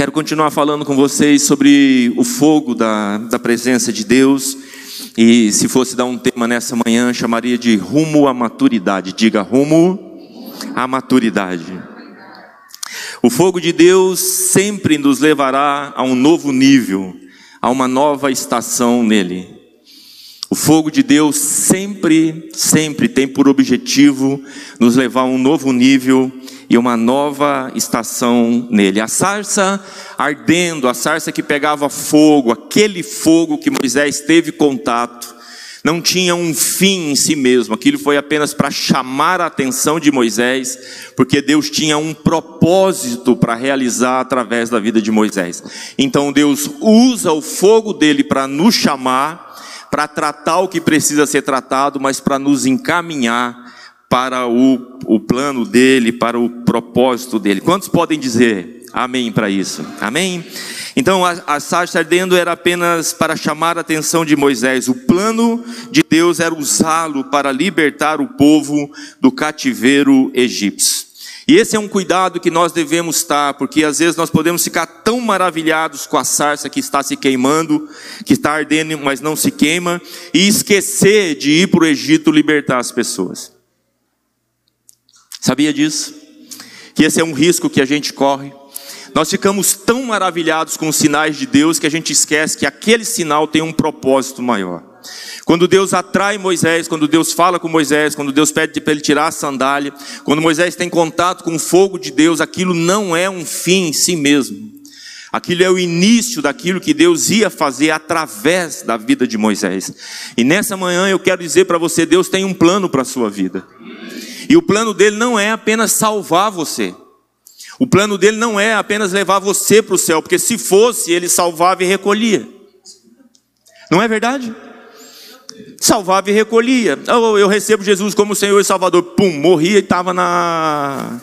Quero continuar falando com vocês sobre o fogo da, da presença de Deus. E se fosse dar um tema nessa manhã, chamaria de rumo à maturidade. Diga rumo à maturidade. O fogo de Deus sempre nos levará a um novo nível, a uma nova estação nele. O fogo de Deus sempre, sempre tem por objetivo nos levar a um novo nível e uma nova estação nele. A sarça ardendo, a sarça que pegava fogo, aquele fogo que Moisés teve contato, não tinha um fim em si mesmo, aquilo foi apenas para chamar a atenção de Moisés, porque Deus tinha um propósito para realizar através da vida de Moisés. Então Deus usa o fogo dele para nos chamar, para tratar o que precisa ser tratado, mas para nos encaminhar para o, o plano dele, para o propósito dele. Quantos podem dizer amém para isso? Amém? Então a, a sarça ardendo era apenas para chamar a atenção de Moisés. O plano de Deus era usá-lo para libertar o povo do cativeiro egípcio. E esse é um cuidado que nós devemos estar, porque às vezes nós podemos ficar tão maravilhados com a sarça que está se queimando, que está ardendo, mas não se queima, e esquecer de ir para o Egito libertar as pessoas. Sabia disso? Que esse é um risco que a gente corre. Nós ficamos tão maravilhados com os sinais de Deus que a gente esquece que aquele sinal tem um propósito maior. Quando Deus atrai Moisés, quando Deus fala com Moisés, quando Deus pede para ele tirar a sandália, quando Moisés tem contato com o fogo de Deus, aquilo não é um fim em si mesmo. Aquilo é o início daquilo que Deus ia fazer através da vida de Moisés. E nessa manhã eu quero dizer para você: Deus tem um plano para a sua vida. E o plano dele não é apenas salvar você. O plano dele não é apenas levar você para o céu, porque se fosse, ele salvava e recolhia. Não é verdade? Salvava e recolhia. Oh, eu recebo Jesus como Senhor e Salvador. Pum, morria e estava na,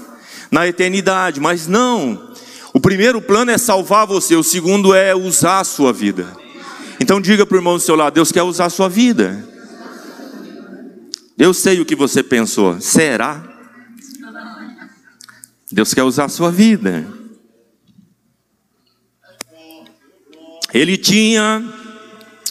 na eternidade. Mas não. O primeiro plano é salvar você, o segundo é usar a sua vida. Então diga para o irmão do seu lado: Deus quer usar a sua vida. Eu sei o que você pensou. Será? Deus quer usar a sua vida. Ele tinha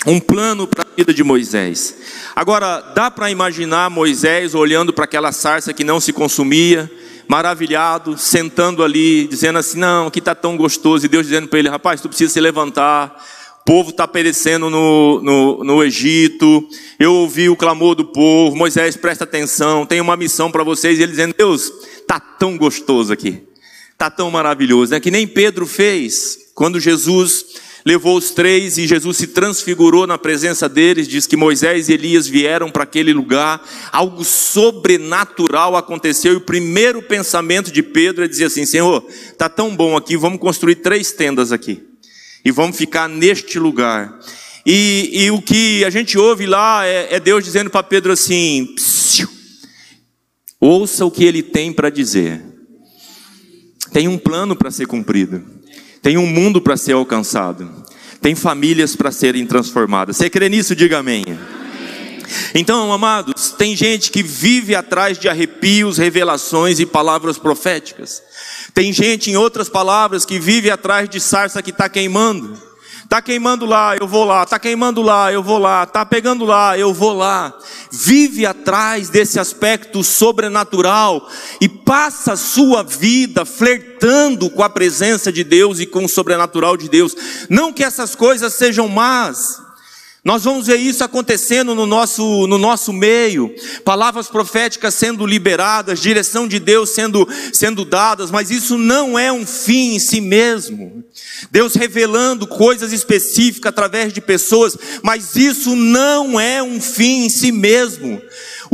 um plano para a vida de Moisés. Agora, dá para imaginar Moisés olhando para aquela sarça que não se consumia, maravilhado, sentando ali, dizendo assim: Não, aqui está tão gostoso. E Deus dizendo para ele: Rapaz, tu precisa se levantar. Povo está perecendo no, no, no Egito. Eu ouvi o clamor do povo. Moisés, presta atenção. Tem uma missão para vocês. E ele dizendo: Deus, Tá tão gostoso aqui. Tá tão maravilhoso, né? que nem Pedro fez quando Jesus levou os três e Jesus se transfigurou na presença deles, diz que Moisés e Elias vieram para aquele lugar, algo sobrenatural aconteceu e o primeiro pensamento de Pedro é dizer assim: Senhor, tá tão bom aqui, vamos construir três tendas aqui e vamos ficar neste lugar. E, e o que a gente ouve lá é, é Deus dizendo para Pedro assim: Ouça o que ele tem para dizer. Tem um plano para ser cumprido. Tem um mundo para ser alcançado. Tem famílias para serem transformadas. Você crê nisso? Diga amém. Então, amados, tem gente que vive atrás de arrepios, revelações e palavras proféticas. Tem gente, em outras palavras, que vive atrás de sarça que está queimando. Está queimando lá, eu vou lá. Está queimando lá, eu vou lá. Está pegando lá, eu vou lá. Vive atrás desse aspecto sobrenatural e passa a sua vida flertando com a presença de Deus e com o sobrenatural de Deus. Não que essas coisas sejam más, nós vamos ver isso acontecendo no nosso, no nosso meio, palavras proféticas sendo liberadas, direção de Deus sendo, sendo dadas, mas isso não é um fim em si mesmo. Deus revelando coisas específicas através de pessoas, mas isso não é um fim em si mesmo.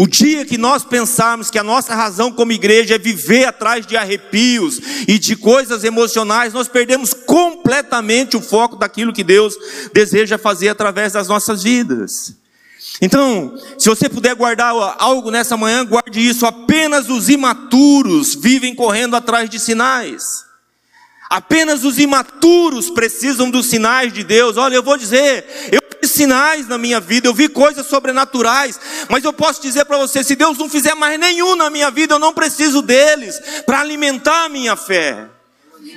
O dia que nós pensarmos que a nossa razão como igreja é viver atrás de arrepios e de coisas emocionais, nós perdemos completamente o foco daquilo que Deus deseja fazer através das nossas vidas. Então, se você puder guardar algo nessa manhã, guarde isso. Apenas os imaturos vivem correndo atrás de sinais. Apenas os imaturos precisam dos sinais de Deus. Olha, eu vou dizer, eu sinais na minha vida, eu vi coisas sobrenaturais, mas eu posso dizer para você: se Deus não fizer mais nenhum na minha vida, eu não preciso deles para alimentar a minha fé.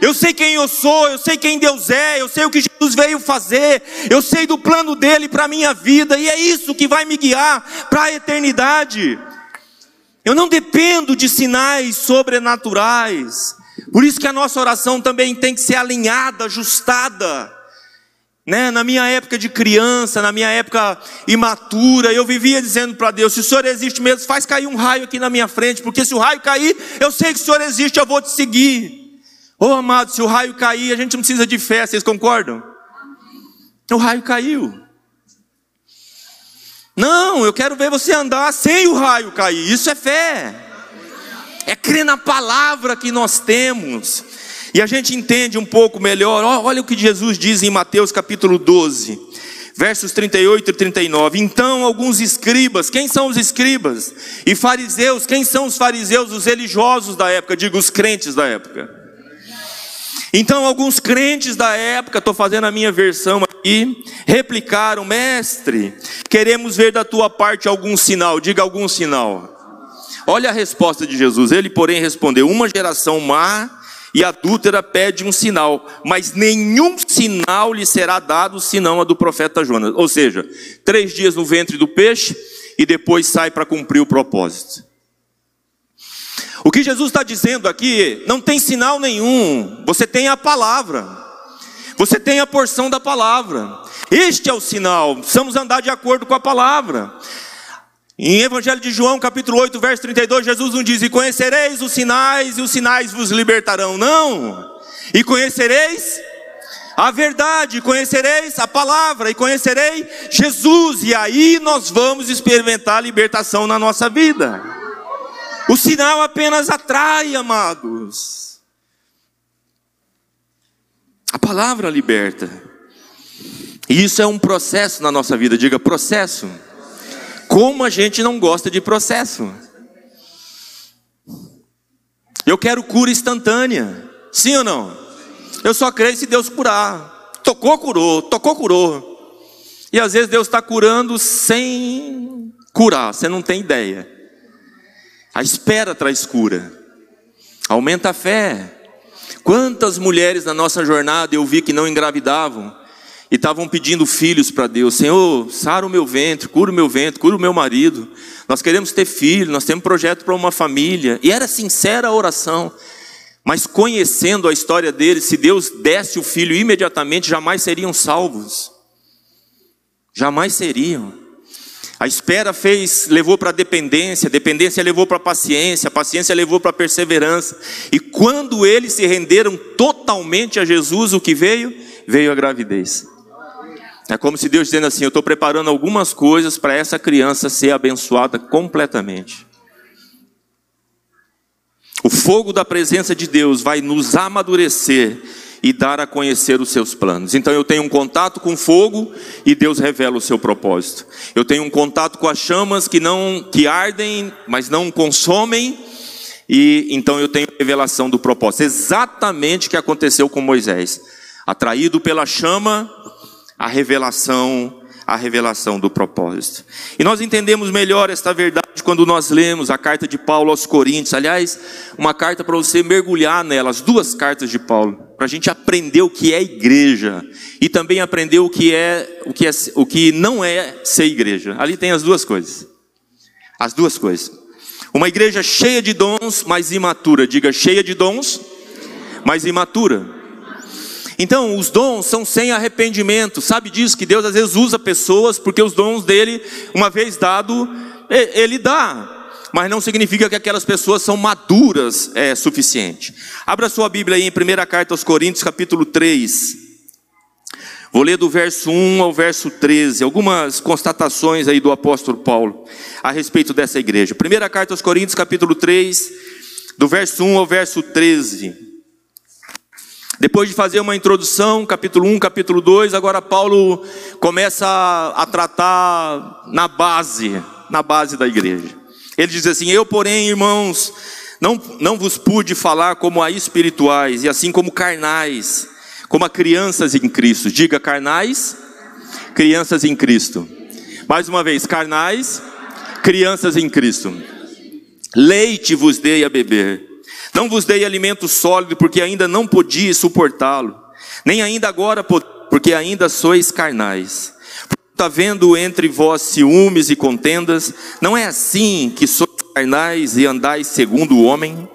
Eu sei quem eu sou, eu sei quem Deus é, eu sei o que Jesus veio fazer, eu sei do plano dele para a minha vida, e é isso que vai me guiar para a eternidade. Eu não dependo de sinais sobrenaturais. Por isso que a nossa oração também tem que ser alinhada, ajustada. Né? Na minha época de criança, na minha época imatura, eu vivia dizendo para Deus: se o Senhor existe mesmo, faz cair um raio aqui na minha frente, porque se o raio cair, eu sei que o Senhor existe, eu vou te seguir. Ô oh, amado, se o raio cair, a gente não precisa de fé, vocês concordam? O raio caiu. Não, eu quero ver você andar sem o raio cair, isso é fé. É crer na palavra que nós temos. E a gente entende um pouco melhor. Olha o que Jesus diz em Mateus capítulo 12, versos 38 e 39. Então, alguns escribas, quem são os escribas? E fariseus, quem são os fariseus? Os religiosos da época, digo, os crentes da época então, alguns crentes da época, estou fazendo a minha versão aqui, replicaram: Mestre, queremos ver da tua parte algum sinal, diga algum sinal. Olha a resposta de Jesus. Ele, porém, respondeu: Uma geração má e adúltera pede um sinal, mas nenhum sinal lhe será dado senão a do profeta Jonas. Ou seja, três dias no ventre do peixe e depois sai para cumprir o propósito. O que Jesus está dizendo aqui, não tem sinal nenhum, você tem a palavra, você tem a porção da palavra, este é o sinal, precisamos andar de acordo com a palavra. Em Evangelho de João, capítulo 8, verso 32, Jesus não diz: E conhecereis os sinais, e os sinais vos libertarão. Não, e conhecereis a verdade, conhecereis a palavra, e conhecerei Jesus, e aí nós vamos experimentar a libertação na nossa vida. O sinal apenas atrai, amados. A palavra liberta. E isso é um processo na nossa vida, diga processo. Como a gente não gosta de processo? Eu quero cura instantânea. Sim ou não? Eu só creio se Deus curar. Tocou, curou. Tocou, curou. E às vezes Deus está curando sem curar. Você não tem ideia. A espera traz cura. Aumenta a fé. Quantas mulheres na nossa jornada eu vi que não engravidavam e estavam pedindo filhos para Deus. Senhor, sara o meu ventre, cura o meu ventre, cura o meu marido. Nós queremos ter filho, nós temos projeto para uma família. E era sincera a oração. Mas conhecendo a história deles, se Deus desse o filho imediatamente, jamais seriam salvos. Jamais seriam. A espera fez, levou para a dependência, dependência levou para a paciência, a paciência levou para a perseverança. E quando eles se renderam totalmente a Jesus, o que veio? Veio a gravidez. É como se Deus dizendo assim: Eu estou preparando algumas coisas para essa criança ser abençoada completamente. O fogo da presença de Deus vai nos amadurecer e dar a conhecer os seus planos. Então eu tenho um contato com fogo e Deus revela o seu propósito. Eu tenho um contato com as chamas que não que ardem, mas não consomem. E então eu tenho revelação do propósito. Exatamente o que aconteceu com Moisés. Atraído pela chama, a revelação a revelação do propósito. E nós entendemos melhor esta verdade quando nós lemos a carta de Paulo aos Coríntios. Aliás, uma carta para você mergulhar nela, as duas cartas de Paulo, para a gente aprender o que é igreja e também aprender o que é o que é o que não é ser igreja. Ali tem as duas coisas. As duas coisas. Uma igreja cheia de dons, mas imatura. Diga cheia de dons, mas imatura. Então, os dons são sem arrependimento. Sabe disso que Deus às vezes usa pessoas porque os dons dele, uma vez dado, ele dá. Mas não significa que aquelas pessoas são maduras é suficiente. Abra sua Bíblia aí em 1 carta aos Coríntios, capítulo 3. Vou ler do verso 1 ao verso 13, algumas constatações aí do apóstolo Paulo a respeito dessa igreja. Primeira carta aos Coríntios, capítulo 3, do verso 1 ao verso 13. Depois de fazer uma introdução, capítulo 1, capítulo 2, agora Paulo começa a, tratar na base, na base da igreja. Ele diz assim: Eu, porém, irmãos, não, não vos pude falar como a espirituais, e assim como carnais, como a crianças em Cristo. Diga carnais, crianças em Cristo. Mais uma vez, carnais, crianças em Cristo. Leite vos dei a beber Não vos dei alimento sólido, porque ainda não podia suportá-lo, nem ainda agora, porque ainda sois carnais. Está vendo entre vós ciúmes e contendas? Não é assim que sois carnais e andais segundo o homem?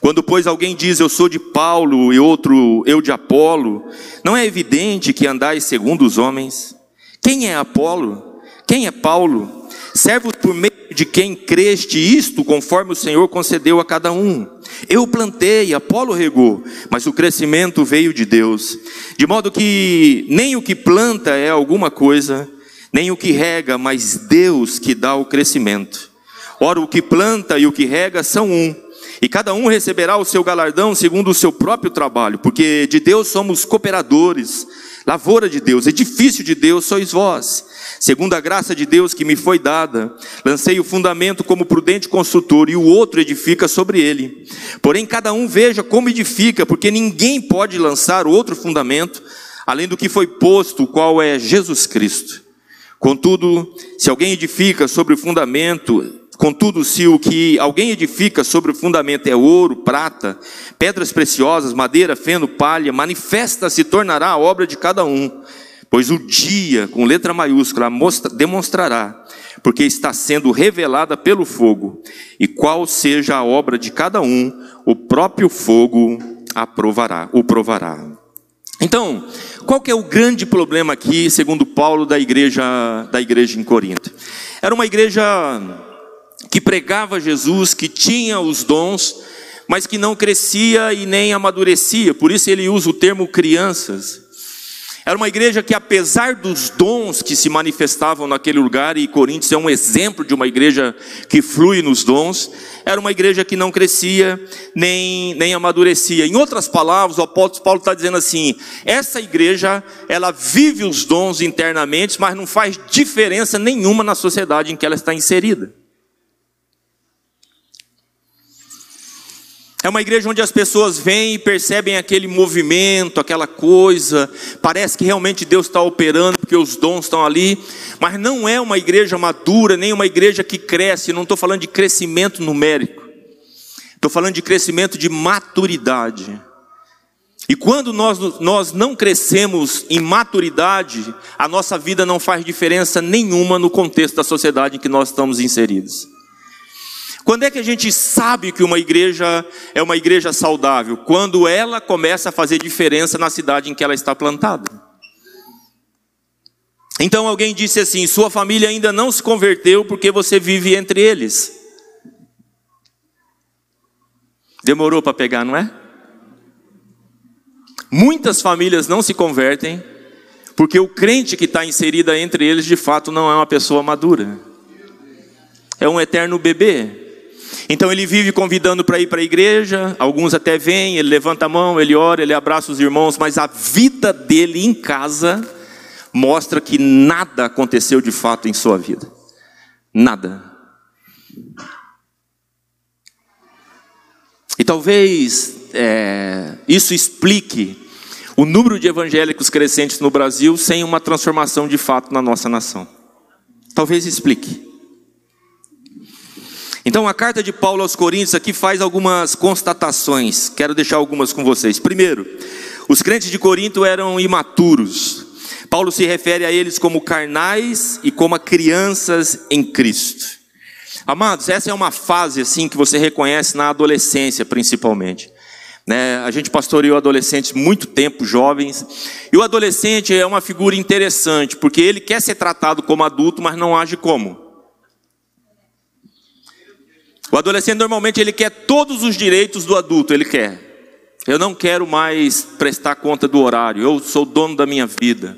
Quando, pois, alguém diz eu sou de Paulo e outro eu de Apolo, não é evidente que andais segundo os homens? Quem é Apolo? Quem é Paulo? Servo por meio de quem creste isto, conforme o Senhor concedeu a cada um. Eu plantei, Apolo regou, mas o crescimento veio de Deus. De modo que nem o que planta é alguma coisa, nem o que rega, mas Deus que dá o crescimento. Ora, o que planta e o que rega são um e cada um receberá o seu galardão segundo o seu próprio trabalho, porque de Deus somos cooperadores, lavoura de Deus, edifício de Deus sois vós. Segundo a graça de Deus que me foi dada, lancei o fundamento como prudente construtor, e o outro edifica sobre ele. Porém, cada um veja como edifica, porque ninguém pode lançar outro fundamento, além do que foi posto, o qual é Jesus Cristo. Contudo, se alguém edifica sobre o fundamento, Contudo, se o que alguém edifica sobre o fundamento é ouro, prata, pedras preciosas, madeira, feno, palha, manifesta se tornará a obra de cada um, pois o dia, com letra maiúscula, demonstrará, porque está sendo revelada pelo fogo, e qual seja a obra de cada um, o próprio fogo aprovará, o provará. Então, qual que é o grande problema aqui, segundo Paulo, da igreja, da igreja em Corinto? Era uma igreja que pregava Jesus, que tinha os dons, mas que não crescia e nem amadurecia, por isso ele usa o termo crianças. Era uma igreja que, apesar dos dons que se manifestavam naquele lugar, e Coríntios é um exemplo de uma igreja que flui nos dons, era uma igreja que não crescia nem, nem amadurecia. Em outras palavras, o apóstolo Paulo está dizendo assim: essa igreja, ela vive os dons internamente, mas não faz diferença nenhuma na sociedade em que ela está inserida. É uma igreja onde as pessoas vêm e percebem aquele movimento, aquela coisa, parece que realmente Deus está operando, porque os dons estão ali, mas não é uma igreja madura, nem uma igreja que cresce, não estou falando de crescimento numérico, estou falando de crescimento de maturidade. E quando nós, nós não crescemos em maturidade, a nossa vida não faz diferença nenhuma no contexto da sociedade em que nós estamos inseridos. Quando é que a gente sabe que uma igreja é uma igreja saudável? Quando ela começa a fazer diferença na cidade em que ela está plantada. Então alguém disse assim: sua família ainda não se converteu porque você vive entre eles. Demorou para pegar, não é? Muitas famílias não se convertem porque o crente que está inserida entre eles de fato não é uma pessoa madura, é um eterno bebê. Então ele vive convidando para ir para a igreja, alguns até vêm, ele levanta a mão, ele ora, ele abraça os irmãos, mas a vida dele em casa mostra que nada aconteceu de fato em sua vida. Nada. E talvez é, isso explique o número de evangélicos crescentes no Brasil sem uma transformação de fato na nossa nação. Talvez explique. Então, a carta de Paulo aos Coríntios aqui faz algumas constatações. Quero deixar algumas com vocês. Primeiro, os crentes de Corinto eram imaturos. Paulo se refere a eles como carnais e como crianças em Cristo. Amados, essa é uma fase assim que você reconhece na adolescência, principalmente. Né? A gente pastoreou adolescentes muito tempo, jovens, e o adolescente é uma figura interessante, porque ele quer ser tratado como adulto, mas não age como. O adolescente normalmente ele quer todos os direitos do adulto, ele quer. Eu não quero mais prestar conta do horário, eu sou dono da minha vida.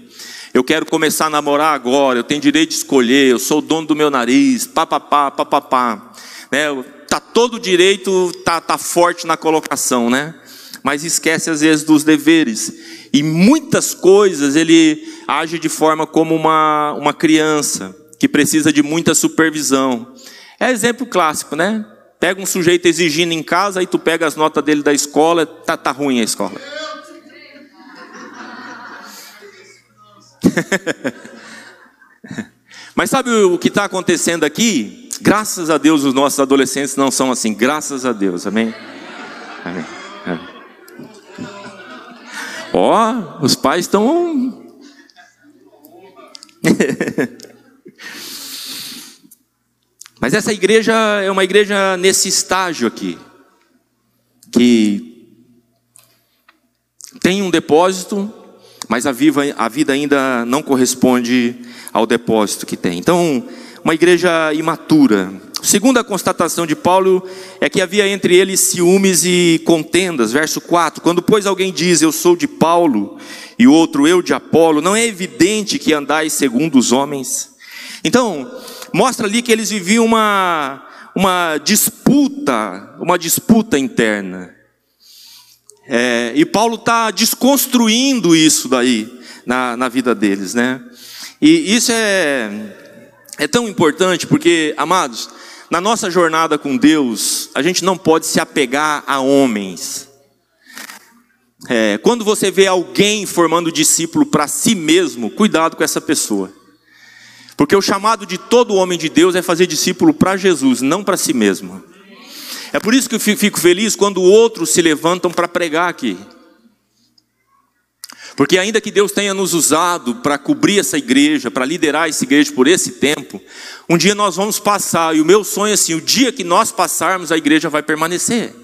Eu quero começar a namorar agora, eu tenho direito de escolher, eu sou dono do meu nariz, papapá, papapá. Né? Tá todo direito, tá, tá forte na colocação, né? Mas esquece às vezes dos deveres. E muitas coisas ele age de forma como uma, uma criança, que precisa de muita supervisão. É exemplo clássico, né? Pega um sujeito exigindo em casa, aí tu pega as notas dele da escola, tá, tá ruim a escola. Mas sabe o que está acontecendo aqui? Graças a Deus os nossos adolescentes não são assim, graças a Deus, amém? É, é. Ó, os pais estão. Mas essa igreja é uma igreja nesse estágio aqui, que tem um depósito, mas a, a vida ainda não corresponde ao depósito que tem. Então, uma igreja imatura. Segunda constatação de Paulo é que havia entre eles ciúmes e contendas. Verso 4: Quando, pois, alguém diz eu sou de Paulo e outro eu de Apolo, não é evidente que andais segundo os homens? Então, mostra ali que eles viviam uma, uma disputa, uma disputa interna. É, e Paulo está desconstruindo isso daí na, na vida deles, né? E isso é, é tão importante porque, amados, na nossa jornada com Deus, a gente não pode se apegar a homens. É, quando você vê alguém formando discípulo para si mesmo, cuidado com essa pessoa. Porque o chamado de todo homem de Deus é fazer discípulo para Jesus, não para si mesmo. É por isso que eu fico feliz quando outros se levantam para pregar aqui. Porque ainda que Deus tenha nos usado para cobrir essa igreja, para liderar essa igreja por esse tempo, um dia nós vamos passar, e o meu sonho é assim: o dia que nós passarmos, a igreja vai permanecer.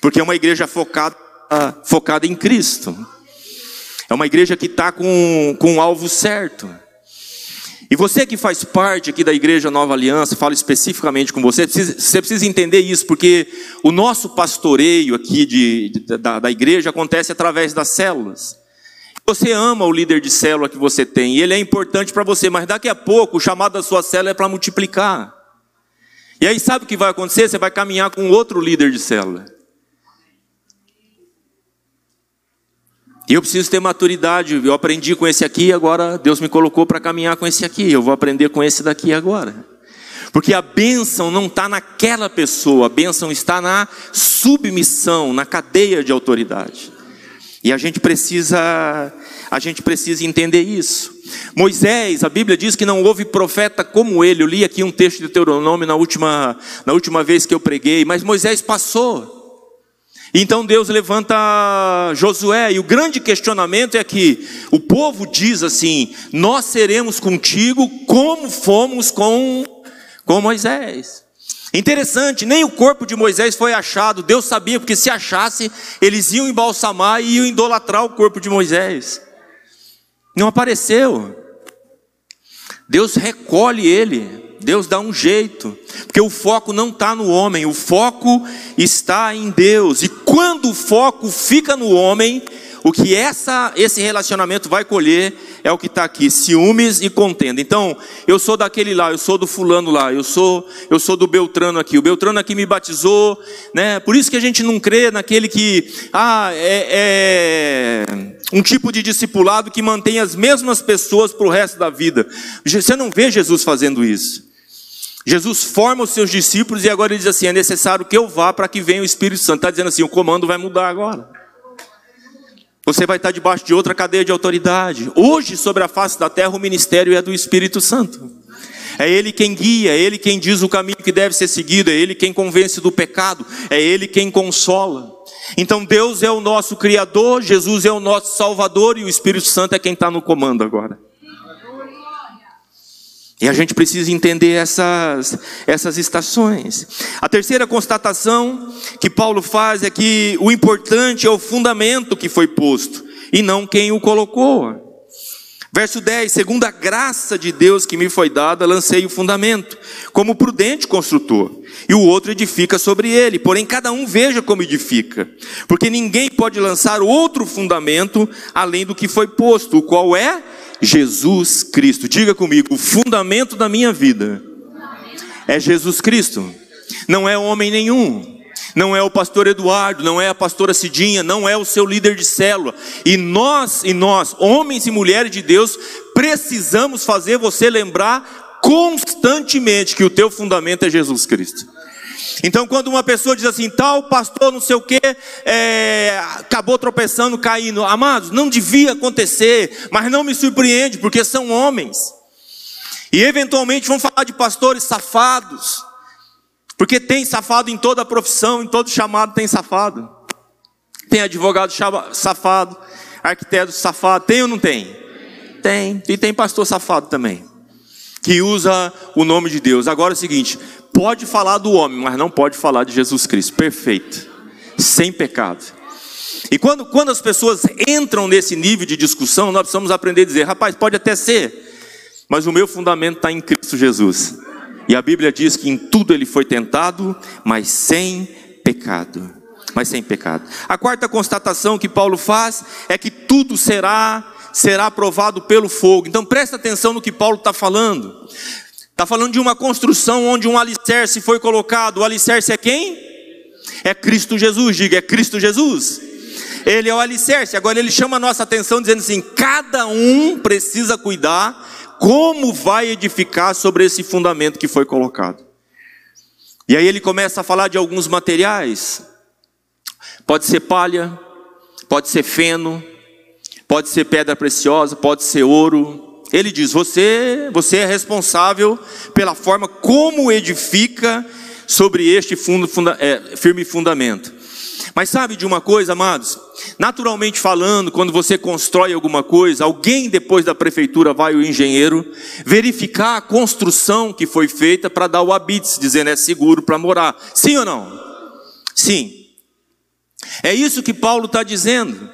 Porque é uma igreja focada, focada em Cristo. É uma igreja que está com, com o alvo certo. E você que faz parte aqui da Igreja Nova Aliança, falo especificamente com você, você precisa entender isso, porque o nosso pastoreio aqui de, de, da, da igreja acontece através das células. Você ama o líder de célula que você tem, e ele é importante para você, mas daqui a pouco o chamado da sua célula é para multiplicar. E aí sabe o que vai acontecer? Você vai caminhar com outro líder de célula. E eu preciso ter maturidade. Eu aprendi com esse aqui, agora Deus me colocou para caminhar com esse aqui. Eu vou aprender com esse daqui agora. Porque a bênção não está naquela pessoa, a bênção está na submissão, na cadeia de autoridade. E a gente precisa, a gente precisa entender isso. Moisés, a Bíblia diz que não houve profeta como ele. Eu li aqui um texto de Deuteronômio na última, na última vez que eu preguei, mas Moisés passou. Então Deus levanta Josué, e o grande questionamento é que o povo diz assim: Nós seremos contigo como fomos com, com Moisés. Interessante, nem o corpo de Moisés foi achado, Deus sabia, porque se achasse, eles iam embalsamar e iam idolatrar o corpo de Moisés. Não apareceu. Deus recolhe ele. Deus dá um jeito, porque o foco não está no homem, o foco está em Deus. E quando o foco fica no homem, o que essa, esse relacionamento vai colher é o que está aqui: ciúmes e contenda. Então, eu sou daquele lá, eu sou do fulano lá, eu sou, eu sou do Beltrano aqui. O Beltrano aqui me batizou, né? Por isso que a gente não crê naquele que, ah, é, é um tipo de discipulado que mantém as mesmas pessoas para o resto da vida. Você não vê Jesus fazendo isso. Jesus forma os seus discípulos e agora ele diz assim: é necessário que eu vá para que venha o Espírito Santo. Está dizendo assim: o comando vai mudar agora. Você vai estar debaixo de outra cadeia de autoridade. Hoje, sobre a face da terra, o ministério é do Espírito Santo. É Ele quem guia, é Ele quem diz o caminho que deve ser seguido, é Ele quem convence do pecado, é Ele quem consola. Então Deus é o nosso Criador, Jesus é o nosso Salvador e o Espírito Santo é quem está no comando agora. E a gente precisa entender essas, essas estações. A terceira constatação que Paulo faz é que o importante é o fundamento que foi posto e não quem o colocou. Verso 10: Segundo a graça de Deus que me foi dada, lancei o fundamento, como prudente construtor, e o outro edifica sobre ele. Porém, cada um veja como edifica, porque ninguém pode lançar outro fundamento além do que foi posto, o qual é Jesus Cristo. Diga comigo, o fundamento da minha vida é Jesus Cristo. Não é homem nenhum. Não é o pastor Eduardo, não é a pastora Cidinha, não é o seu líder de célula. E nós, e nós, homens e mulheres de Deus, precisamos fazer você lembrar constantemente que o teu fundamento é Jesus Cristo. Então, quando uma pessoa diz assim, tal pastor, não sei o que, é, acabou tropeçando, caindo, amados, não devia acontecer, mas não me surpreende, porque são homens. E eventualmente vão falar de pastores safados, Porque tem safado em toda profissão, em todo chamado tem safado. Tem advogado safado, arquiteto safado, tem ou não tem? Tem. E tem pastor safado também, que usa o nome de Deus. Agora é o seguinte: pode falar do homem, mas não pode falar de Jesus Cristo. Perfeito. Sem pecado. E quando, quando as pessoas entram nesse nível de discussão, nós precisamos aprender a dizer: rapaz, pode até ser, mas o meu fundamento está em Cristo Jesus. E a Bíblia diz que em tudo ele foi tentado, mas sem pecado. Mas sem pecado. A quarta constatação que Paulo faz é que tudo será será provado pelo fogo. Então presta atenção no que Paulo está falando. Está falando de uma construção onde um alicerce foi colocado. O alicerce é quem? É Cristo Jesus. Diga, é Cristo Jesus. Ele é o alicerce. Agora ele chama a nossa atenção dizendo assim: cada um precisa cuidar como vai edificar sobre esse fundamento que foi colocado. E aí ele começa a falar de alguns materiais. Pode ser palha, pode ser feno, pode ser pedra preciosa, pode ser ouro. Ele diz: você, você é responsável pela forma como edifica sobre este fundo, funda, é, firme fundamento. Mas sabe de uma coisa, amados? Naturalmente falando, quando você constrói alguma coisa, alguém depois da prefeitura vai, o engenheiro, verificar a construção que foi feita para dar o habite, dizendo é seguro para morar. Sim ou não? Sim. É isso que Paulo está dizendo.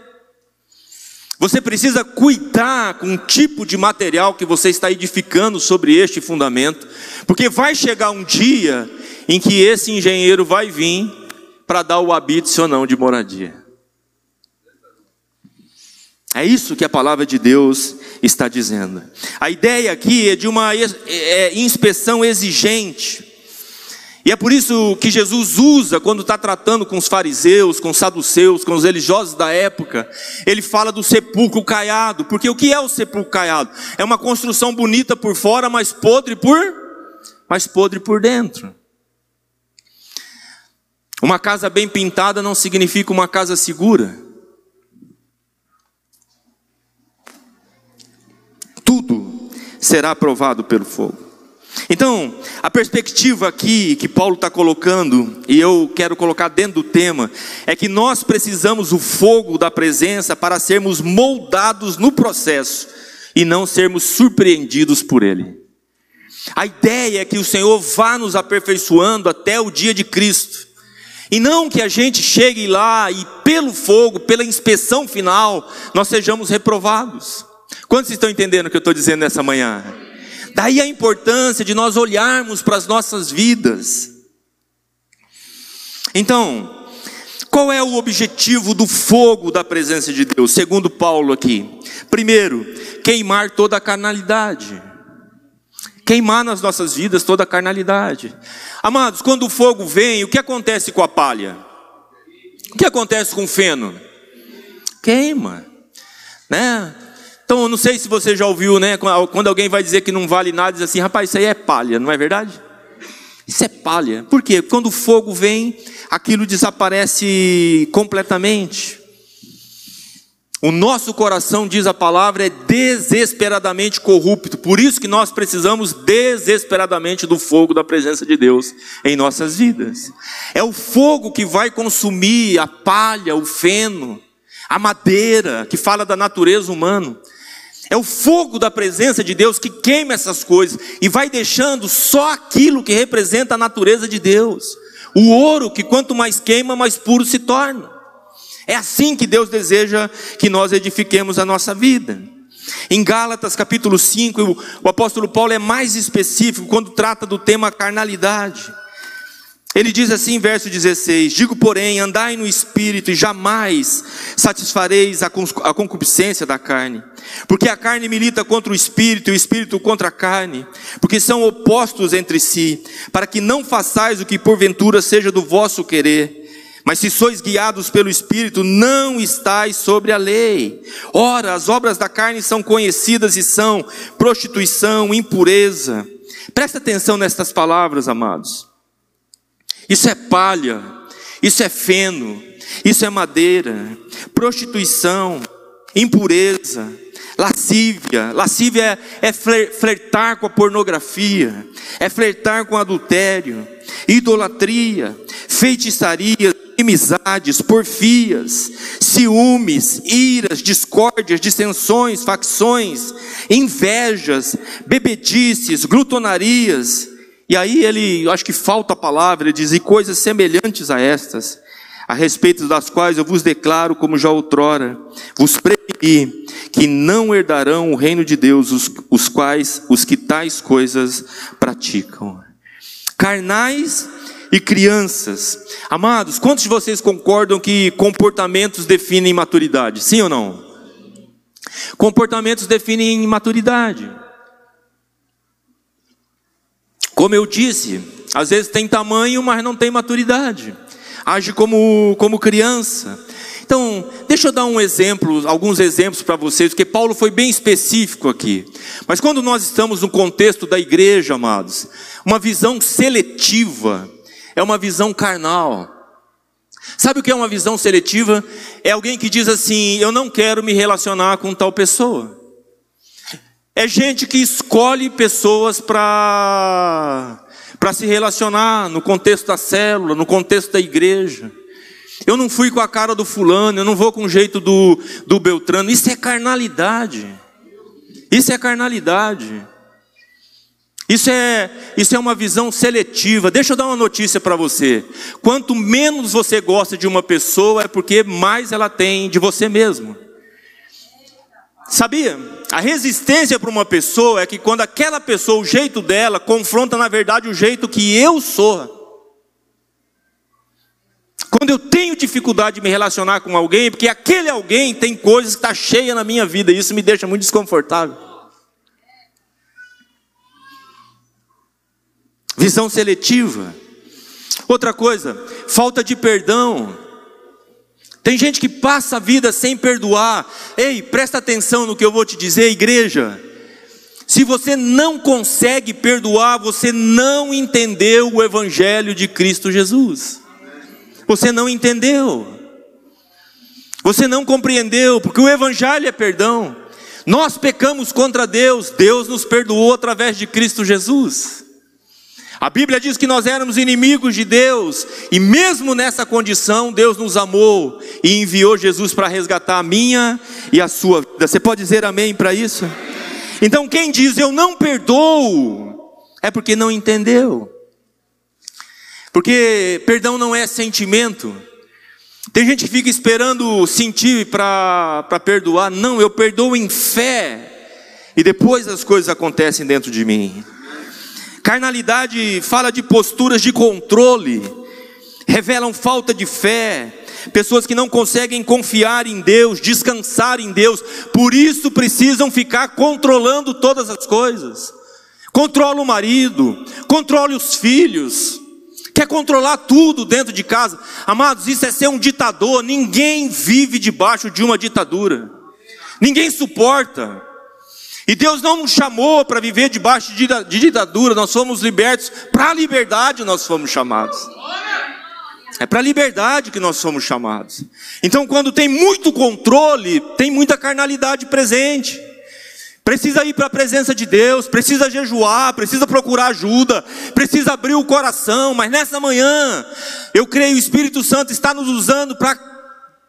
Você precisa cuidar com o tipo de material que você está edificando sobre este fundamento, porque vai chegar um dia em que esse engenheiro vai vir para dar o habite ou não de moradia. É isso que a palavra de Deus está dizendo. A ideia aqui é de uma é, inspeção exigente. E é por isso que Jesus usa, quando está tratando com os fariseus, com os saduceus, com os religiosos da época, ele fala do sepulcro caiado. Porque o que é o sepulcro caiado? É uma construção bonita por fora, mas podre por, mas podre por dentro. Uma casa bem pintada não significa uma casa segura. Tudo será aprovado pelo fogo. Então, a perspectiva aqui que Paulo está colocando, e eu quero colocar dentro do tema, é que nós precisamos o fogo da presença para sermos moldados no processo e não sermos surpreendidos por ele. A ideia é que o Senhor vá nos aperfeiçoando até o dia de Cristo. E não que a gente chegue lá e pelo fogo, pela inspeção final, nós sejamos reprovados. Quantos estão entendendo o que eu estou dizendo nessa manhã? Daí a importância de nós olharmos para as nossas vidas. Então, qual é o objetivo do fogo da presença de Deus? Segundo Paulo aqui. Primeiro, queimar toda a carnalidade queimar nas nossas vidas toda a carnalidade. Amados, quando o fogo vem, o que acontece com a palha? O que acontece com o feno? Queima, né? Então, eu não sei se você já ouviu, né? Quando alguém vai dizer que não vale nada, diz assim, rapaz, isso aí é palha, não é verdade? Isso é palha. Por quê? Quando o fogo vem, aquilo desaparece completamente. O nosso coração, diz a palavra, é desesperadamente corrupto. Por isso que nós precisamos desesperadamente do fogo da presença de Deus em nossas vidas. É o fogo que vai consumir a palha, o feno, a madeira, que fala da natureza humana. É o fogo da presença de Deus que queima essas coisas e vai deixando só aquilo que representa a natureza de Deus. O ouro que quanto mais queima, mais puro se torna. É assim que Deus deseja que nós edifiquemos a nossa vida. Em Gálatas capítulo 5, o apóstolo Paulo é mais específico quando trata do tema carnalidade. Ele diz assim, verso 16: Digo, porém, andai no espírito e jamais satisfareis a concupiscência da carne, porque a carne milita contra o espírito e o espírito contra a carne, porque são opostos entre si, para que não façais o que porventura seja do vosso querer. Mas se sois guiados pelo Espírito, não estáis sobre a lei. Ora, as obras da carne são conhecidas e são prostituição, impureza. Presta atenção nestas palavras, amados. Isso é palha, isso é feno, isso é madeira, prostituição, impureza, lascívia. Lascívia é, é flertar com a pornografia, é flertar com adultério, idolatria, feitiçaria, inimizades, porfias, ciúmes, iras, discórdias, dissensões, facções, invejas, bebedices, glutonarias. E aí ele, acho que falta a palavra, ele diz, e coisas semelhantes a estas, a respeito das quais eu vos declaro, como já outrora, vos preveni, que não herdarão o reino de Deus os, os quais, os que tais coisas praticam. Carnais e crianças. Amados, quantos de vocês concordam que comportamentos definem maturidade? Sim ou não? Comportamentos definem maturidade. Como eu disse, às vezes tem tamanho, mas não tem maturidade. Age como, como criança. Então, deixa eu dar um exemplo, alguns exemplos para vocês, porque Paulo foi bem específico aqui. Mas quando nós estamos no contexto da igreja, amados, uma visão seletiva é uma visão carnal. Sabe o que é uma visão seletiva? É alguém que diz assim: eu não quero me relacionar com tal pessoa. É gente que escolhe pessoas para para se relacionar no contexto da célula, no contexto da igreja. Eu não fui com a cara do fulano, eu não vou com o jeito do, do Beltrano. Isso é carnalidade. Isso é carnalidade. Isso é, isso é uma visão seletiva. Deixa eu dar uma notícia para você. Quanto menos você gosta de uma pessoa, é porque mais ela tem de você mesmo. Sabia? A resistência para uma pessoa é que quando aquela pessoa, o jeito dela, confronta na verdade o jeito que eu sou. Quando eu tenho dificuldade de me relacionar com alguém, é porque aquele alguém tem coisas que está cheia na minha vida, e isso me deixa muito desconfortável. visão seletiva. Outra coisa, falta de perdão. Tem gente que passa a vida sem perdoar. Ei, presta atenção no que eu vou te dizer, igreja. Se você não consegue perdoar, você não entendeu o Evangelho de Cristo Jesus. Você não entendeu. Você não compreendeu, porque o Evangelho é perdão. Nós pecamos contra Deus, Deus nos perdoou através de Cristo Jesus. A Bíblia diz que nós éramos inimigos de Deus, e mesmo nessa condição, Deus nos amou e enviou Jesus para resgatar a minha e a sua vida. Você pode dizer amém para isso? Então, quem diz eu não perdoo, é porque não entendeu. Porque perdão não é sentimento. Tem gente que fica esperando sentir para perdoar. Não, eu perdoo em fé, e depois as coisas acontecem dentro de mim. Carnalidade fala de posturas de controle, revelam falta de fé, pessoas que não conseguem confiar em Deus, descansar em Deus, por isso precisam ficar controlando todas as coisas. Controla o marido, controle os filhos, quer controlar tudo dentro de casa. Amados, isso é ser um ditador. Ninguém vive debaixo de uma ditadura, ninguém suporta. E Deus não nos chamou para viver debaixo de ditadura, nós fomos libertos, para a liberdade nós fomos chamados. É para a liberdade que nós somos chamados. Então, quando tem muito controle, tem muita carnalidade presente. Precisa ir para a presença de Deus, precisa jejuar, precisa procurar ajuda, precisa abrir o coração. Mas nessa manhã, eu creio o Espírito Santo está nos usando para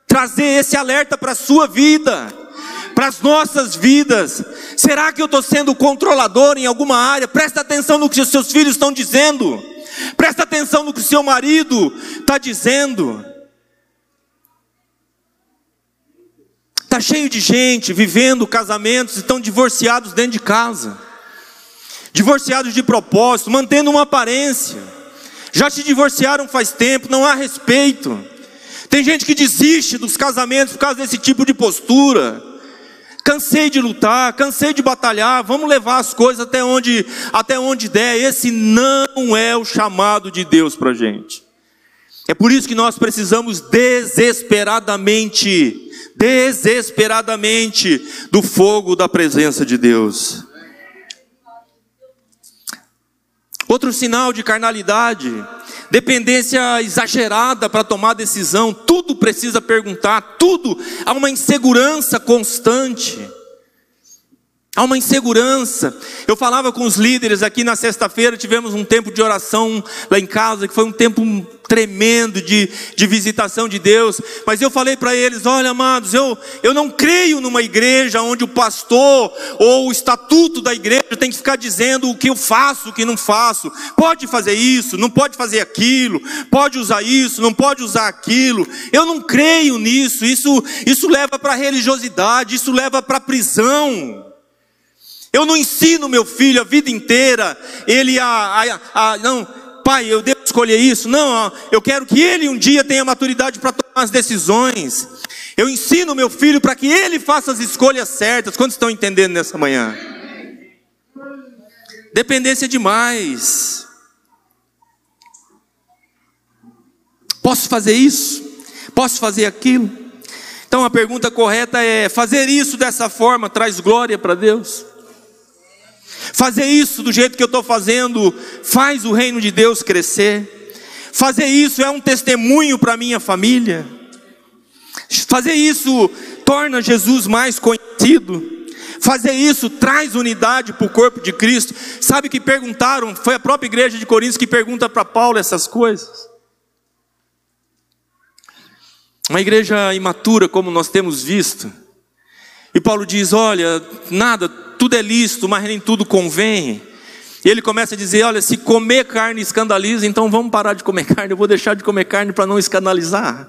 trazer esse alerta para a sua vida para as nossas vidas. Será que eu estou sendo controlador em alguma área? Presta atenção no que os seus filhos estão dizendo. Presta atenção no que o seu marido está dizendo. Está cheio de gente vivendo casamentos, estão divorciados dentro de casa, divorciados de propósito, mantendo uma aparência. Já se divorciaram faz tempo, não há respeito. Tem gente que desiste dos casamentos por causa desse tipo de postura. Cansei de lutar, cansei de batalhar, vamos levar as coisas até onde, até onde der. Esse não é o chamado de Deus para a gente. É por isso que nós precisamos desesperadamente, desesperadamente do fogo da presença de Deus. Outro sinal de carnalidade dependência exagerada para tomar decisão, tudo precisa perguntar, tudo, há uma insegurança constante. Há uma insegurança. Eu falava com os líderes aqui na sexta-feira, tivemos um tempo de oração lá em casa, que foi um tempo tremendo de, de visitação de Deus. Mas eu falei para eles: olha, amados, eu, eu não creio numa igreja onde o pastor ou o estatuto da igreja tem que ficar dizendo o que eu faço, o que não faço. Pode fazer isso, não pode fazer aquilo, pode usar isso, não pode usar aquilo. Eu não creio nisso. Isso, isso leva para religiosidade, isso leva para prisão. Eu não ensino meu filho a vida inteira, ele a, a, a, não, pai, eu devo escolher isso. Não, eu quero que ele um dia tenha maturidade para tomar as decisões. Eu ensino meu filho para que ele faça as escolhas certas. Quantos estão entendendo nessa manhã? Dependência demais. Posso fazer isso? Posso fazer aquilo? Então a pergunta correta é: fazer isso dessa forma traz glória para Deus? Fazer isso do jeito que eu estou fazendo faz o reino de Deus crescer. Fazer isso é um testemunho para minha família. Fazer isso torna Jesus mais conhecido. Fazer isso traz unidade para o corpo de Cristo. Sabe que perguntaram, foi a própria igreja de Coríntios que pergunta para Paulo essas coisas. Uma igreja imatura, como nós temos visto. E Paulo diz: Olha, nada, tudo é lícito, mas nem tudo convém. E ele começa a dizer: Olha, se comer carne escandaliza, então vamos parar de comer carne. Eu vou deixar de comer carne para não escandalizar.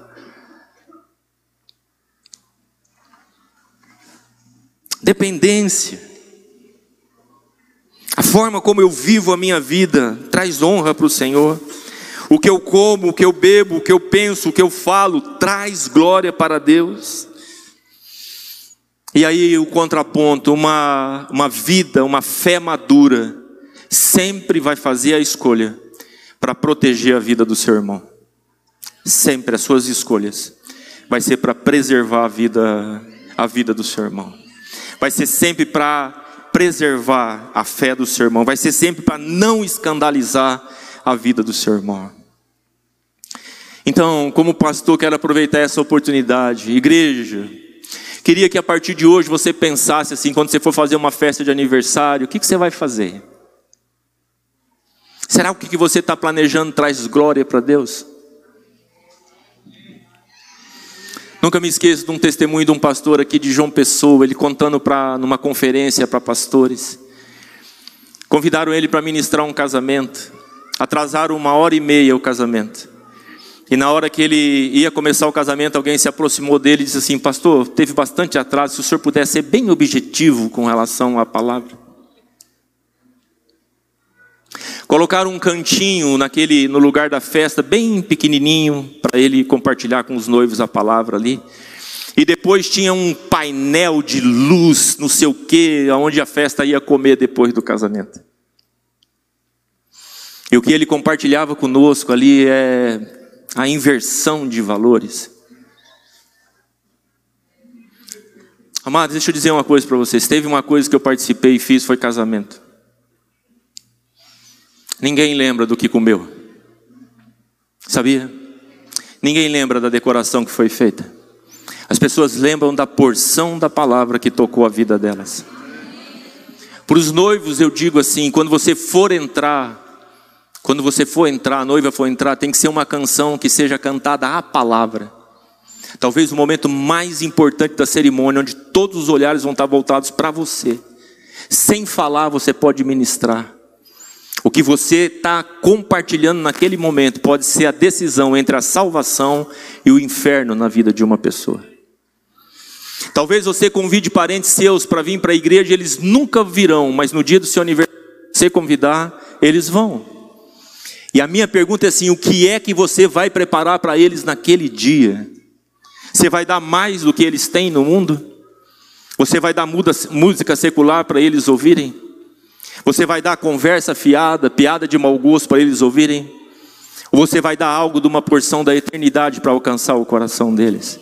Dependência. A forma como eu vivo a minha vida traz honra para o Senhor. O que eu como, o que eu bebo, o que eu penso, o que eu falo, traz glória para Deus. E aí o contraponto, uma, uma vida, uma fé madura, sempre vai fazer a escolha para proteger a vida do seu irmão. Sempre as suas escolhas vai ser para preservar a vida, a vida do seu irmão. Vai ser sempre para preservar a fé do seu irmão. Vai ser sempre para não escandalizar a vida do seu irmão. Então, como pastor, quero aproveitar essa oportunidade. Igreja, Queria que a partir de hoje você pensasse assim, quando você for fazer uma festa de aniversário, o que, que você vai fazer? Será que o que você está planejando traz glória para Deus? Nunca me esqueço de um testemunho de um pastor aqui de João Pessoa, ele contando para numa conferência para pastores. Convidaram ele para ministrar um casamento. Atrasaram uma hora e meia o casamento. E na hora que ele ia começar o casamento, alguém se aproximou dele e disse assim: Pastor, teve bastante atraso, se o senhor puder ser bem objetivo com relação à palavra. Colocaram um cantinho naquele no lugar da festa, bem pequenininho, para ele compartilhar com os noivos a palavra ali. E depois tinha um painel de luz, não sei o que, onde a festa ia comer depois do casamento. E o que ele compartilhava conosco ali é a inversão de valores. Amados, deixa eu dizer uma coisa para vocês. Teve uma coisa que eu participei e fiz, foi casamento. Ninguém lembra do que comeu. Sabia? Ninguém lembra da decoração que foi feita. As pessoas lembram da porção da palavra que tocou a vida delas. Para os noivos eu digo assim: quando você for entrar quando você for entrar, a noiva for entrar, tem que ser uma canção que seja cantada a palavra. Talvez o momento mais importante da cerimônia, onde todos os olhares vão estar voltados para você. Sem falar, você pode ministrar. O que você está compartilhando naquele momento pode ser a decisão entre a salvação e o inferno na vida de uma pessoa. Talvez você convide parentes seus para vir para a igreja, eles nunca virão, mas no dia do seu aniversário, você convidar, eles vão. E a minha pergunta é assim: o que é que você vai preparar para eles naquele dia? Você vai dar mais do que eles têm no mundo? Você vai dar música secular para eles ouvirem? Você vai dar conversa fiada, piada de mau gosto para eles ouvirem? Ou você vai dar algo de uma porção da eternidade para alcançar o coração deles?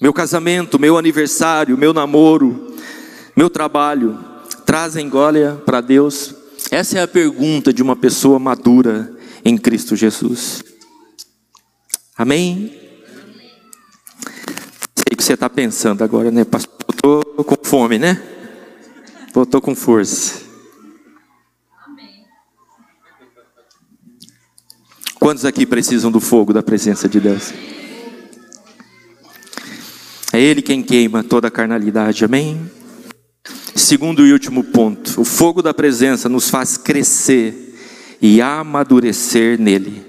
Meu casamento, meu aniversário, meu namoro, meu trabalho, trazem glória para Deus? Essa é a pergunta de uma pessoa madura em Cristo Jesus. Amém? você está pensando agora, né, pastor? Eu estou com fome, né? Eu estou com força. Quantos aqui precisam do fogo da presença de Deus? É Ele quem queima toda a carnalidade, amém? Segundo e último ponto, o fogo da presença nos faz crescer e amadurecer nele.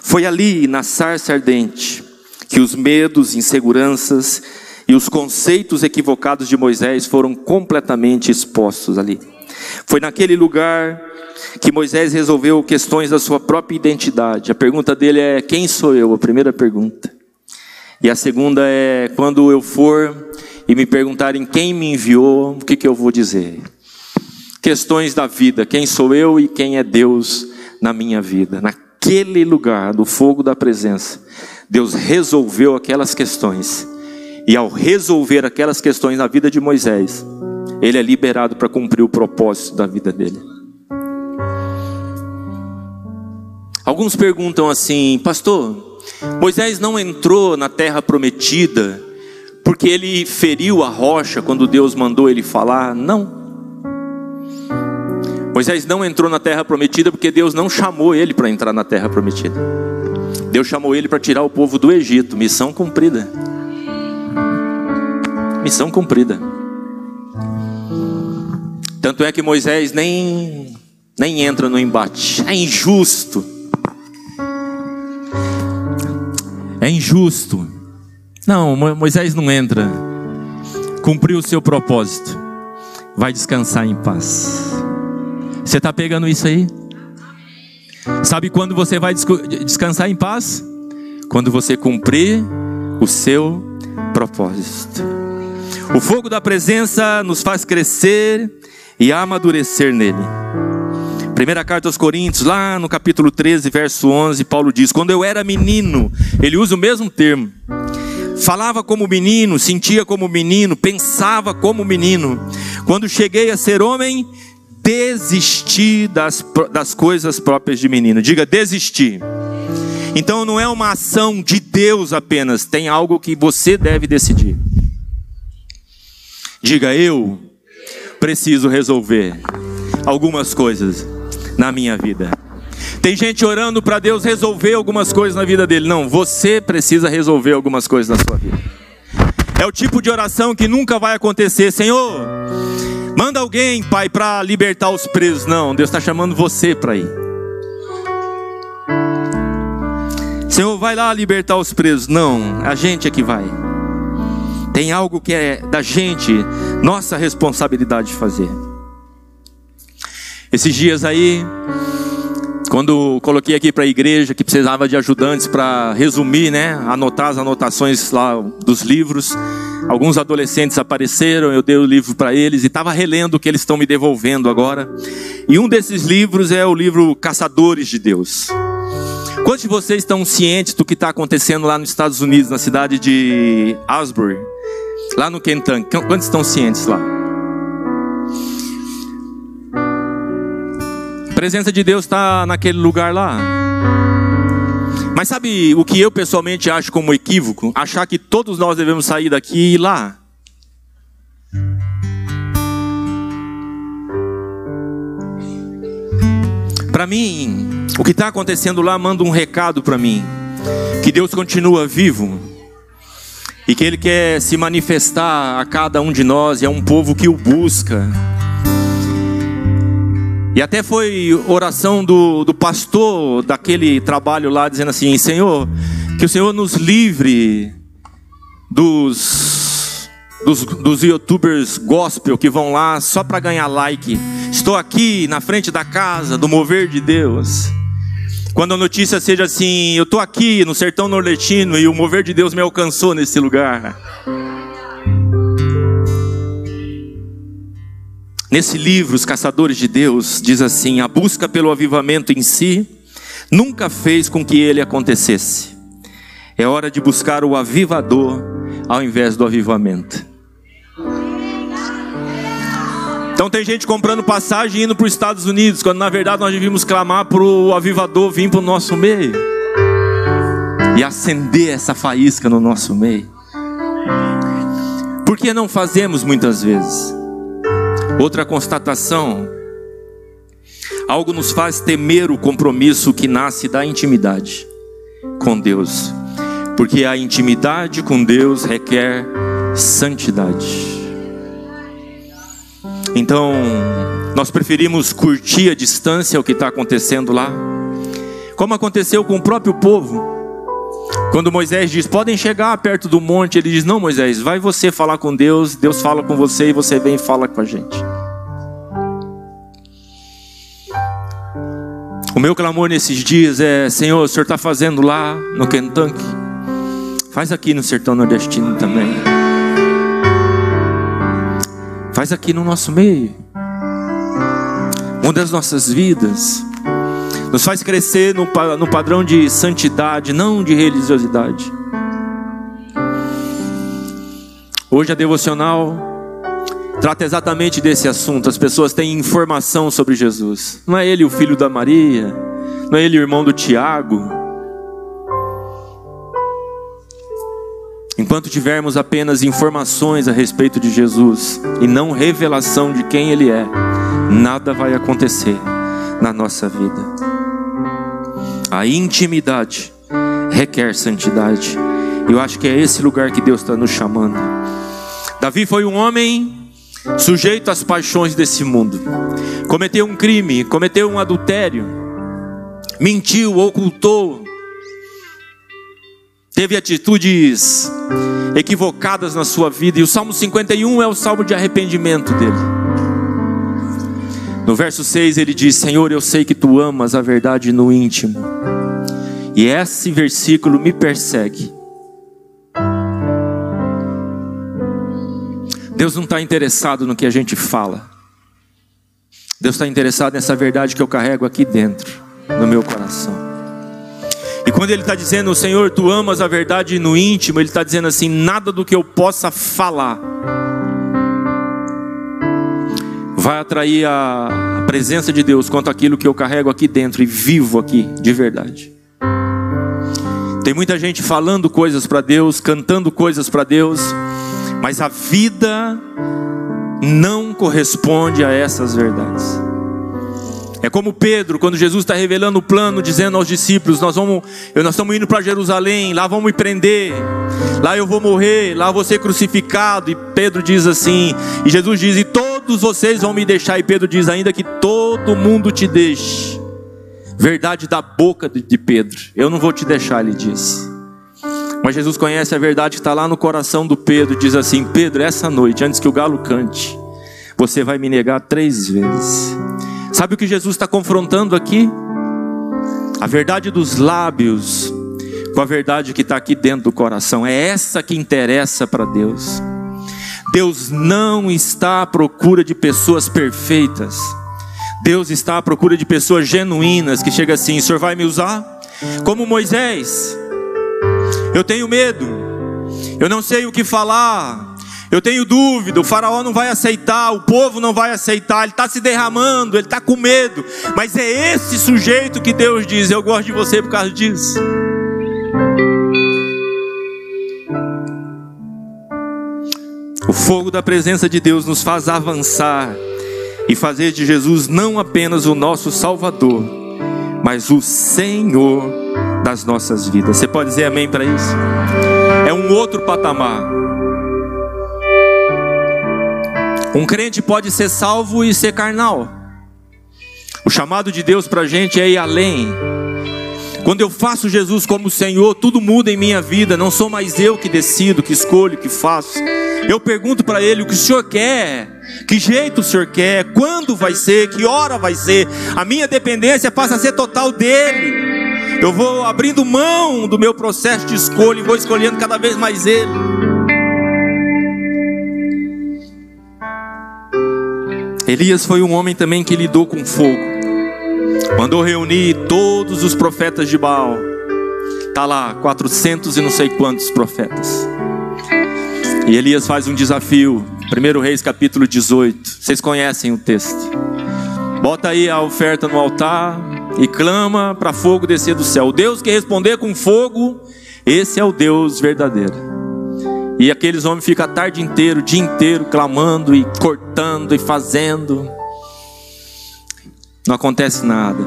Foi ali, na sarça ardente, que os medos, inseguranças e os conceitos equivocados de Moisés foram completamente expostos ali. Foi naquele lugar que Moisés resolveu questões da sua própria identidade. A pergunta dele é: Quem sou eu? A primeira pergunta. E a segunda é: Quando eu for e me perguntarem quem me enviou, o que, que eu vou dizer? Questões da vida: Quem sou eu e quem é Deus na minha vida? Naquele lugar, do fogo da presença, Deus resolveu aquelas questões. E ao resolver aquelas questões na vida de Moisés, ele é liberado para cumprir o propósito da vida dele. Alguns perguntam assim, pastor, Moisés não entrou na terra prometida porque ele feriu a rocha quando Deus mandou ele falar? Não. Moisés não entrou na terra prometida porque Deus não chamou ele para entrar na terra prometida. Deus chamou ele para tirar o povo do Egito, missão cumprida. Missão cumprida. Tanto é que Moisés nem, nem entra no embate. É injusto. É injusto. Não, Moisés não entra. Cumpriu o seu propósito. Vai descansar em paz. Você está pegando isso aí? Sabe quando você vai descansar em paz? Quando você cumprir o seu propósito. O fogo da presença nos faz crescer e amadurecer nele. Primeira carta aos Coríntios, lá no capítulo 13, verso 11, Paulo diz: Quando eu era menino, ele usa o mesmo termo. Falava como menino, sentia como menino, pensava como menino. Quando cheguei a ser homem, desisti das, das coisas próprias de menino. Diga, desisti. Então não é uma ação de Deus apenas, tem algo que você deve decidir. Diga, eu preciso resolver algumas coisas na minha vida. Tem gente orando para Deus resolver algumas coisas na vida dele. Não, você precisa resolver algumas coisas na sua vida. É o tipo de oração que nunca vai acontecer. Senhor, manda alguém, Pai, para libertar os presos. Não, Deus está chamando você para ir. Senhor, vai lá libertar os presos. Não, a gente é que vai. Tem algo que é da gente, nossa responsabilidade de fazer. Esses dias aí, quando coloquei aqui para a igreja que precisava de ajudantes para resumir, né, anotar as anotações lá dos livros, alguns adolescentes apareceram, eu dei o livro para eles e estava relendo o que eles estão me devolvendo agora. E um desses livros é o livro Caçadores de Deus. Quantos de vocês estão cientes do que está acontecendo lá nos Estados Unidos, na cidade de Asbury? Lá no Kentucky. Quantos estão cientes lá? Presença de Deus está naquele lugar lá. Mas sabe o que eu pessoalmente acho como equívoco? Achar que todos nós devemos sair daqui e ir lá. Para mim, o que está acontecendo lá manda um recado para mim: que Deus continua vivo e que Ele quer se manifestar a cada um de nós, e é um povo que o busca. E até foi oração do, do pastor daquele trabalho lá, dizendo assim: Senhor, que o Senhor nos livre dos, dos, dos youtubers gospel que vão lá só para ganhar like. Estou aqui na frente da casa do mover de Deus. Quando a notícia seja assim, eu estou aqui no sertão nordestino e o mover de Deus me alcançou nesse lugar. Nesse livro, Os Caçadores de Deus, diz assim: a busca pelo avivamento em si nunca fez com que ele acontecesse. É hora de buscar o avivador ao invés do avivamento. Então tem gente comprando passagem e indo para os Estados Unidos, quando na verdade nós devíamos clamar para o avivador vir para o nosso meio e acender essa faísca no nosso meio. Por que não fazemos muitas vezes? Outra constatação: algo nos faz temer o compromisso que nasce da intimidade com Deus, porque a intimidade com Deus requer santidade. Então, nós preferimos curtir a distância o que está acontecendo lá, como aconteceu com o próprio povo. Quando Moisés diz: Podem chegar perto do monte, ele diz: Não, Moisés, vai você falar com Deus, Deus fala com você e você vem e fala com a gente. O meu clamor nesses dias é: Senhor, o Senhor está fazendo lá no Kentucky, faz aqui no sertão nordestino também, faz aqui no nosso meio, muda as nossas vidas, nos faz crescer no, no padrão de santidade, não de religiosidade. Hoje a devocional trata exatamente desse assunto. As pessoas têm informação sobre Jesus. Não é ele o filho da Maria, não é ele o irmão do Tiago. Enquanto tivermos apenas informações a respeito de Jesus e não revelação de quem ele é, nada vai acontecer na nossa vida. A intimidade requer santidade. Eu acho que é esse lugar que Deus está nos chamando. Davi foi um homem sujeito às paixões desse mundo, cometeu um crime, cometeu um adultério, mentiu, ocultou, teve atitudes equivocadas na sua vida, e o Salmo 51 é o salmo de arrependimento dele. No verso 6 ele diz: Senhor, eu sei que tu amas a verdade no íntimo, e esse versículo me persegue Deus não está interessado no que a gente fala. Deus está interessado nessa verdade que eu carrego aqui dentro, no meu coração. E quando Ele está dizendo, Senhor, tu amas a verdade no íntimo, Ele está dizendo assim: nada do que eu possa falar vai atrair a presença de Deus quanto aquilo que eu carrego aqui dentro e vivo aqui de verdade. Tem muita gente falando coisas para Deus, cantando coisas para Deus, mas a vida não corresponde a essas verdades. É como Pedro, quando Jesus está revelando o plano, dizendo aos discípulos: Nós vamos, nós estamos indo para Jerusalém, lá vão me prender, lá eu vou morrer, lá vou ser crucificado. E Pedro diz assim, e Jesus diz: E todos vocês vão me deixar. E Pedro diz: Ainda que todo mundo te deixe. Verdade da boca de Pedro: Eu não vou te deixar, ele diz. Mas Jesus conhece a verdade que está lá no coração do Pedro. Diz assim: Pedro, essa noite, antes que o galo cante, você vai me negar três vezes. Sabe o que Jesus está confrontando aqui? A verdade dos lábios com a verdade que está aqui dentro do coração. É essa que interessa para Deus. Deus não está à procura de pessoas perfeitas. Deus está à procura de pessoas genuínas que chega assim: o Senhor vai me usar? Como Moisés. Eu tenho medo, eu não sei o que falar, eu tenho dúvida, o faraó não vai aceitar, o povo não vai aceitar, ele está se derramando, ele está com medo, mas é esse sujeito que Deus diz: Eu gosto de você por causa disso. O fogo da presença de Deus nos faz avançar e fazer de Jesus não apenas o nosso Salvador, mas o Senhor das nossas vidas. Você pode dizer amém para isso? É um outro patamar. Um crente pode ser salvo e ser carnal. O chamado de Deus para a gente é ir além. Quando eu faço Jesus como Senhor, tudo muda em minha vida. Não sou mais eu que decido, que escolho, que faço. Eu pergunto para Ele o que o Senhor quer, que jeito o Senhor quer, quando vai ser, que hora vai ser. A minha dependência passa a ser total dEle. Eu vou abrindo mão do meu processo de escolha e vou escolhendo cada vez mais Ele. Elias foi um homem também que lidou com fogo. Mandou reunir todos os profetas de Baal. Tá lá, 400 e não sei quantos profetas. E Elias faz um desafio. 1 Reis capítulo 18. Vocês conhecem o texto. Bota aí a oferta no altar e clama para fogo descer do céu. O Deus que responder com fogo, esse é o Deus verdadeiro. E aqueles homens ficam a tarde inteira, o dia inteiro, clamando e cortando e fazendo. Não acontece nada.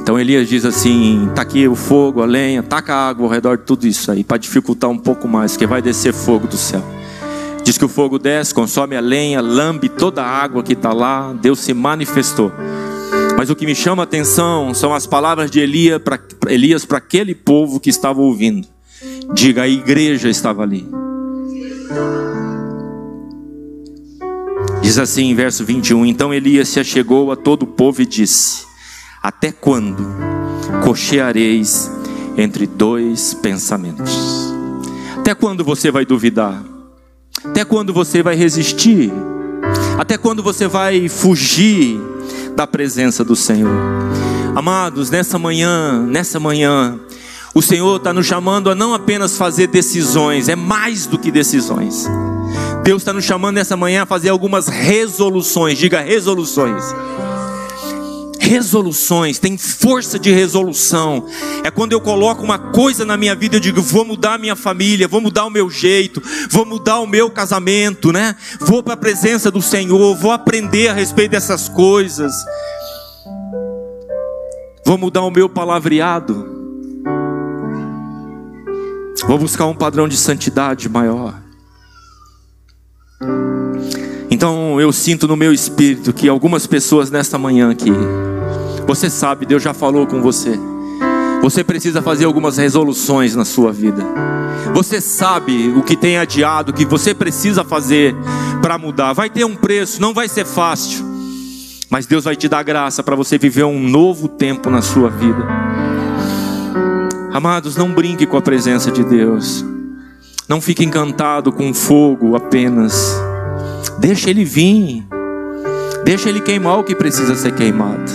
Então Elias diz assim: tá aqui o fogo, a lenha, taca a água ao redor de tudo isso aí, para dificultar um pouco mais, que vai descer fogo do céu. Diz que o fogo desce, consome a lenha, lambe toda a água que está lá. Deus se manifestou. Mas o que me chama a atenção são as palavras de Elias para aquele povo que estava ouvindo. Diga, a igreja estava ali. Diz assim em verso 21: Então Elias se achegou a todo o povo e disse: Até quando cocheareis entre dois pensamentos? Até quando você vai duvidar? Até quando você vai resistir? Até quando você vai fugir da presença do Senhor? Amados, nessa manhã, nessa manhã, o Senhor está nos chamando a não apenas fazer decisões, é mais do que decisões. Deus está nos chamando nessa manhã a fazer algumas resoluções, diga resoluções. Resoluções, tem força de resolução. É quando eu coloco uma coisa na minha vida, eu digo, vou mudar a minha família, vou mudar o meu jeito, vou mudar o meu casamento, né? Vou para a presença do Senhor, vou aprender a respeito dessas coisas. Vou mudar o meu palavreado. Vou buscar um padrão de santidade maior. Então eu sinto no meu espírito que algumas pessoas nesta manhã aqui, você sabe, Deus já falou com você. Você precisa fazer algumas resoluções na sua vida. Você sabe o que tem adiado, o que você precisa fazer para mudar. Vai ter um preço, não vai ser fácil. Mas Deus vai te dar graça para você viver um novo tempo na sua vida. Amados, não brinque com a presença de Deus. Não fique encantado com fogo apenas. Deixa ele vir. Deixa ele queimar o que precisa ser queimado.